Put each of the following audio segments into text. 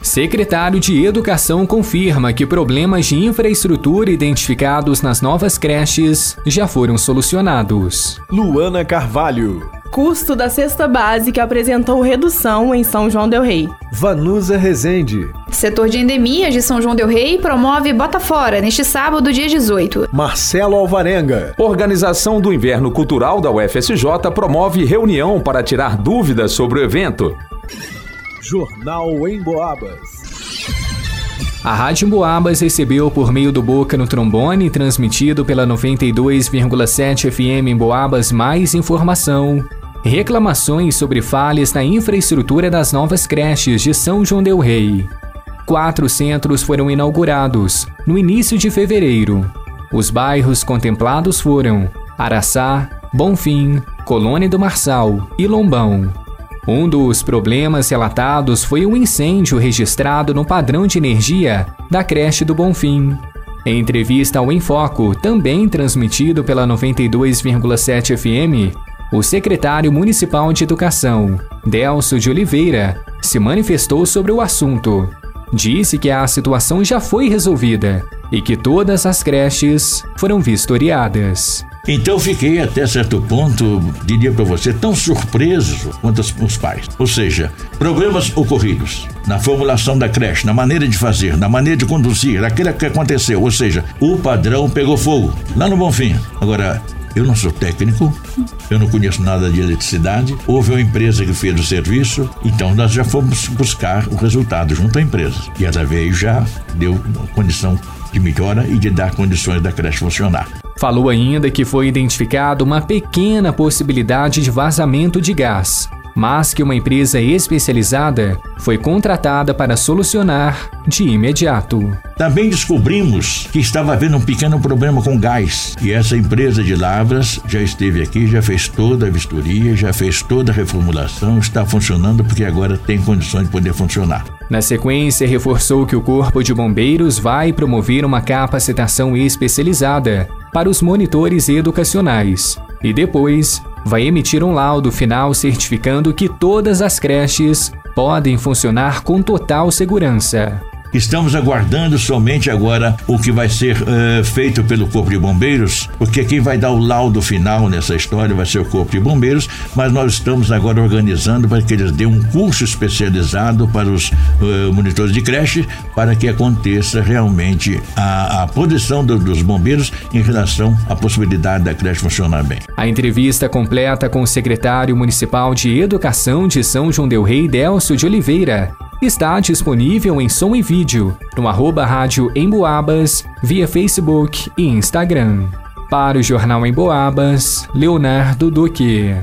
Secretário de Educação confirma que problemas de infraestrutura identificados nas novas creches já foram solucionados. Luana Carvalho. Custo da cesta básica apresentou redução em São João Del Rei. Vanusa Rezende. Setor de endemias de São João Del Rei promove Bota Fora neste sábado, dia 18. Marcelo Alvarenga. Organização do Inverno Cultural da UFSJ promove reunião para tirar dúvidas sobre o evento. Jornal em Boabas. A Rádio Boabas recebeu por meio do Boca no Trombone, transmitido pela 92,7 FM em Boabas, mais informação. Reclamações sobre falhas na infraestrutura das novas creches de São João Del Rei. Quatro centros foram inaugurados no início de fevereiro. Os bairros contemplados foram Araçá, Bonfim, Colônia do Marçal e Lombão. Um dos problemas relatados foi um incêndio registrado no padrão de energia da creche do Bonfim. Em entrevista ao Enfoco, também transmitido pela 92,7 FM, o secretário municipal de Educação, Delcio de Oliveira, se manifestou sobre o assunto. Disse que a situação já foi resolvida e que todas as creches foram vistoriadas. Então fiquei até certo ponto, diria para você, tão surpreso quanto os pais. Ou seja, problemas ocorridos na formulação da creche, na maneira de fazer, na maneira de conduzir, aquilo que aconteceu. Ou seja, o padrão pegou fogo lá no Bonfim. Agora, eu não sou técnico, eu não conheço nada de eletricidade. Houve uma empresa que fez o serviço, então nós já fomos buscar o resultado junto à empresa. E ela veio já deu condição de melhora e de dar condições da creche funcionar. Falou ainda que foi identificada uma pequena possibilidade de vazamento de gás, mas que uma empresa especializada foi contratada para solucionar de imediato. Também descobrimos que estava havendo um pequeno problema com gás e essa empresa de Lavras já esteve aqui, já fez toda a vistoria, já fez toda a reformulação, está funcionando porque agora tem condições de poder funcionar. Na sequência, reforçou que o Corpo de Bombeiros vai promover uma capacitação especializada para os monitores educacionais e depois vai emitir um laudo final certificando que todas as creches podem funcionar com total segurança. Estamos aguardando somente agora o que vai ser uh, feito pelo Corpo de Bombeiros, porque quem vai dar o laudo final nessa história vai ser o Corpo de Bombeiros, mas nós estamos agora organizando para que eles dêem um curso especializado para os uh, monitores de creche, para que aconteça realmente a, a posição do, dos bombeiros em relação à possibilidade da creche funcionar bem. A entrevista completa com o secretário municipal de Educação de São João Del Rei, Delcio de Oliveira, está disponível em som e vídeo no arroba rádio Emboabas, via Facebook e Instagram. Para o Jornal Emboabas, Leonardo Duque.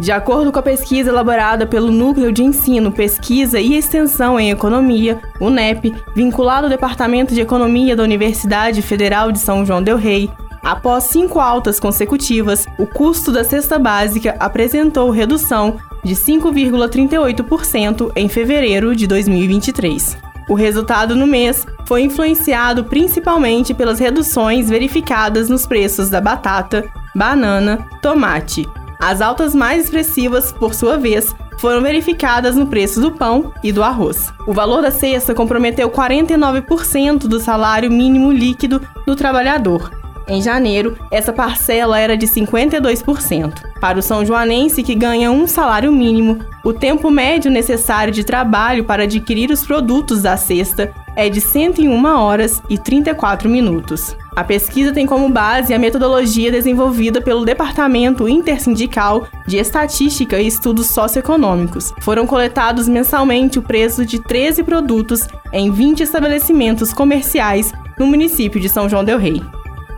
De acordo com a pesquisa elaborada pelo Núcleo de Ensino, Pesquisa e Extensão em Economia, o NEP, vinculado ao Departamento de Economia da Universidade Federal de São João Del Rei, após cinco altas consecutivas, o custo da cesta básica apresentou redução de 5,38% em fevereiro de 2023. O resultado no mês foi influenciado principalmente pelas reduções verificadas nos preços da batata, banana, tomate. As altas mais expressivas, por sua vez, foram verificadas no preço do pão e do arroz. O valor da cesta comprometeu 49% do salário mínimo líquido do trabalhador, em janeiro, essa parcela era de 52%. Para o são joanense que ganha um salário mínimo, o tempo médio necessário de trabalho para adquirir os produtos da cesta é de 101 horas e 34 minutos. A pesquisa tem como base a metodologia desenvolvida pelo Departamento Intersindical de Estatística e Estudos Socioeconômicos. Foram coletados mensalmente o preço de 13 produtos em 20 estabelecimentos comerciais no município de São João del Rei.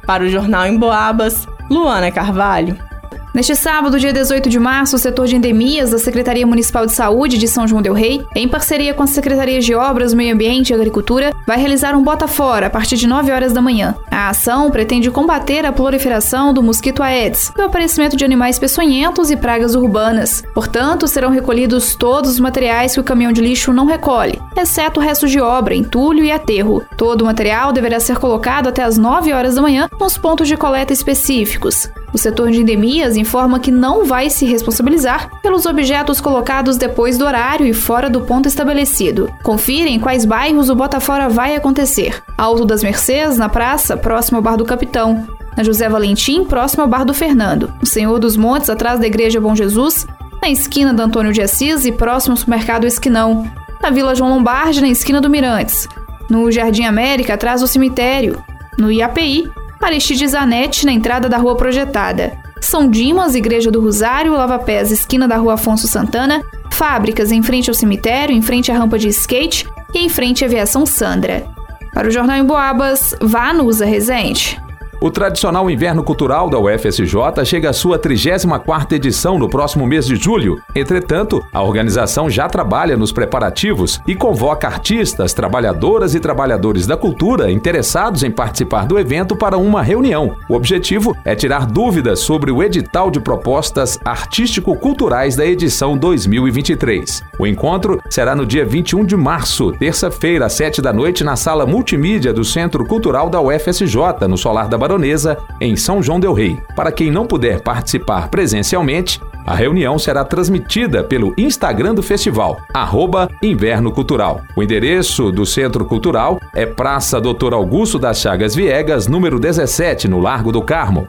Para o Jornal em Boabas, Luana Carvalho. Neste sábado, dia 18 de março, o setor de endemias da Secretaria Municipal de Saúde de São João del Rei, em parceria com as Secretarias de Obras, Meio Ambiente e Agricultura, vai realizar um bota fora a partir de 9 horas da manhã. A ação pretende combater a proliferação do mosquito Aedes o aparecimento de animais peçonhentos e pragas urbanas. Portanto, serão recolhidos todos os materiais que o caminhão de lixo não recolhe, exceto restos de obra, entulho e aterro. Todo o material deverá ser colocado até as 9 horas da manhã nos pontos de coleta específicos. O setor de endemias informa que não vai se responsabilizar pelos objetos colocados depois do horário e fora do ponto estabelecido. Confira em quais bairros o Botafora vai acontecer. Alto das Mercês, na praça, próximo ao Bar do Capitão. Na José Valentim, próximo ao Bar do Fernando. No Senhor dos Montes, atrás da Igreja Bom Jesus. Na esquina da Antônio de Assis e próximo ao supermercado Esquinão. Na Vila João Lombardi, na esquina do Mirantes. No Jardim América, atrás do cemitério. No IAPI, Aristides Zanetti, na entrada da Rua Projetada. São Dimas, Igreja do Rosário, Lava Pés, esquina da Rua Afonso Santana, fábricas em frente ao cemitério, em frente à rampa de skate e em frente à aviação Sandra. Para o Jornal em Boabas, vá no Usa Resente. O tradicional Inverno Cultural da UFSJ chega à sua 34ª edição no próximo mês de julho. Entretanto, a organização já trabalha nos preparativos e convoca artistas, trabalhadoras e trabalhadores da cultura interessados em participar do evento para uma reunião. O objetivo é tirar dúvidas sobre o edital de propostas artístico-culturais da edição 2023. O encontro será no dia 21 de março, terça-feira, às 7 da noite, na sala multimídia do Centro Cultural da UFSJ, no Solar da Barão Baronesa, em São João Del Rei. Para quem não puder participar presencialmente, a reunião será transmitida pelo Instagram do festival, arroba Inverno Cultural. O endereço do Centro Cultural é Praça Doutor Augusto das Chagas Viegas, número 17, no Largo do Carmo.